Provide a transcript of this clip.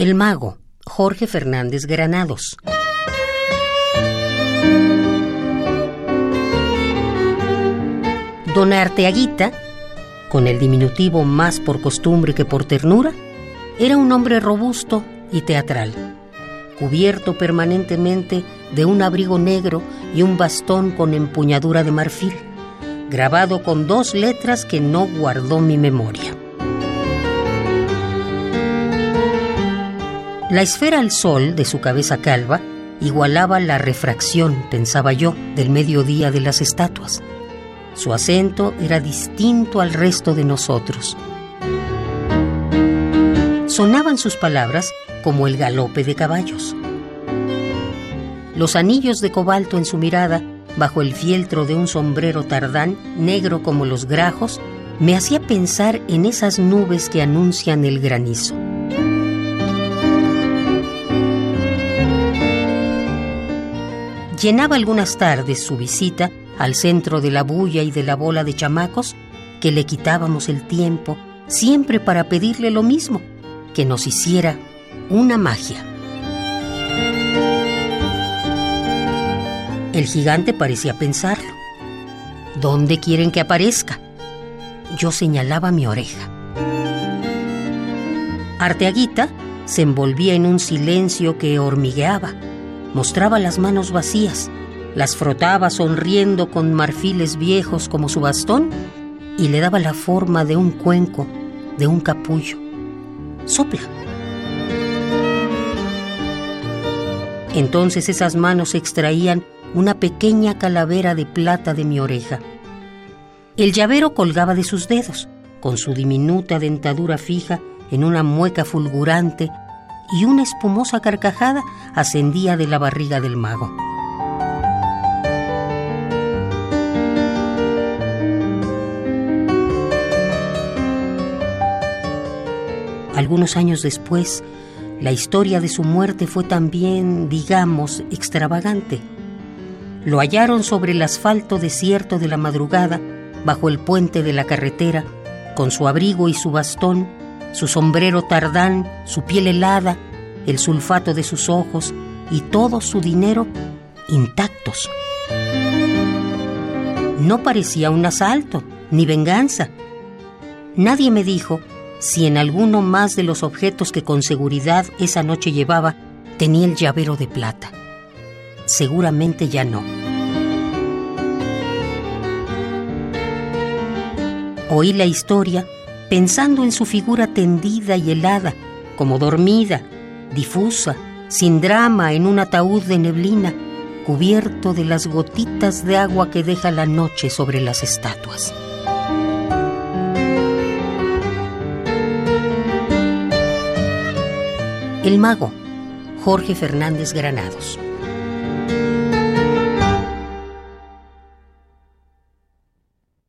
El mago, Jorge Fernández Granados. Don Arteaguita, con el diminutivo más por costumbre que por ternura, era un hombre robusto y teatral, cubierto permanentemente de un abrigo negro y un bastón con empuñadura de marfil, grabado con dos letras que no guardó mi memoria. La esfera al sol de su cabeza calva igualaba la refracción, pensaba yo, del mediodía de las estatuas. Su acento era distinto al resto de nosotros. Sonaban sus palabras como el galope de caballos. Los anillos de cobalto en su mirada, bajo el fieltro de un sombrero tardán, negro como los grajos, me hacía pensar en esas nubes que anuncian el granizo. Llenaba algunas tardes su visita al centro de la bulla y de la bola de chamacos que le quitábamos el tiempo, siempre para pedirle lo mismo, que nos hiciera una magia. El gigante parecía pensarlo. ¿Dónde quieren que aparezca? Yo señalaba mi oreja. Arteaguita se envolvía en un silencio que hormigueaba Mostraba las manos vacías, las frotaba sonriendo con marfiles viejos como su bastón y le daba la forma de un cuenco, de un capullo. Sopla. Entonces esas manos extraían una pequeña calavera de plata de mi oreja. El llavero colgaba de sus dedos, con su diminuta dentadura fija en una mueca fulgurante y una espumosa carcajada ascendía de la barriga del mago. Algunos años después, la historia de su muerte fue también, digamos, extravagante. Lo hallaron sobre el asfalto desierto de la madrugada, bajo el puente de la carretera, con su abrigo y su bastón, su sombrero tardán, su piel helada, el sulfato de sus ojos y todo su dinero intactos. No parecía un asalto, ni venganza. Nadie me dijo si en alguno más de los objetos que con seguridad esa noche llevaba tenía el llavero de plata. Seguramente ya no. Oí la historia pensando en su figura tendida y helada, como dormida, difusa, sin drama, en un ataúd de neblina, cubierto de las gotitas de agua que deja la noche sobre las estatuas. El mago, Jorge Fernández Granados.